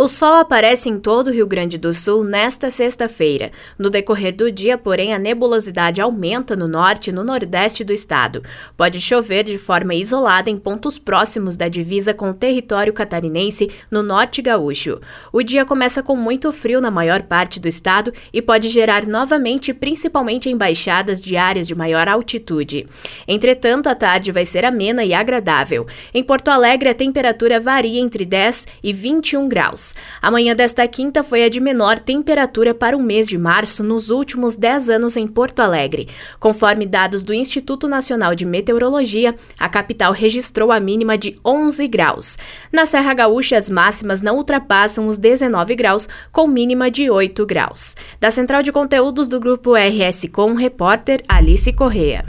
O sol aparece em todo o Rio Grande do Sul nesta sexta-feira. No decorrer do dia, porém, a nebulosidade aumenta no norte e no nordeste do estado. Pode chover de forma isolada em pontos próximos da divisa com o território catarinense no norte gaúcho. O dia começa com muito frio na maior parte do estado e pode gerar novamente, principalmente em baixadas de áreas de maior altitude. Entretanto, a tarde vai ser amena e agradável. Em Porto Alegre, a temperatura varia entre 10 e 21 graus. A manhã desta quinta foi a de menor temperatura para o mês de março nos últimos 10 anos em Porto Alegre. Conforme dados do Instituto Nacional de Meteorologia, a capital registrou a mínima de 11 graus. Na Serra Gaúcha, as máximas não ultrapassam os 19 graus, com mínima de 8 graus. Da Central de Conteúdos do Grupo RS Com, repórter Alice Correa.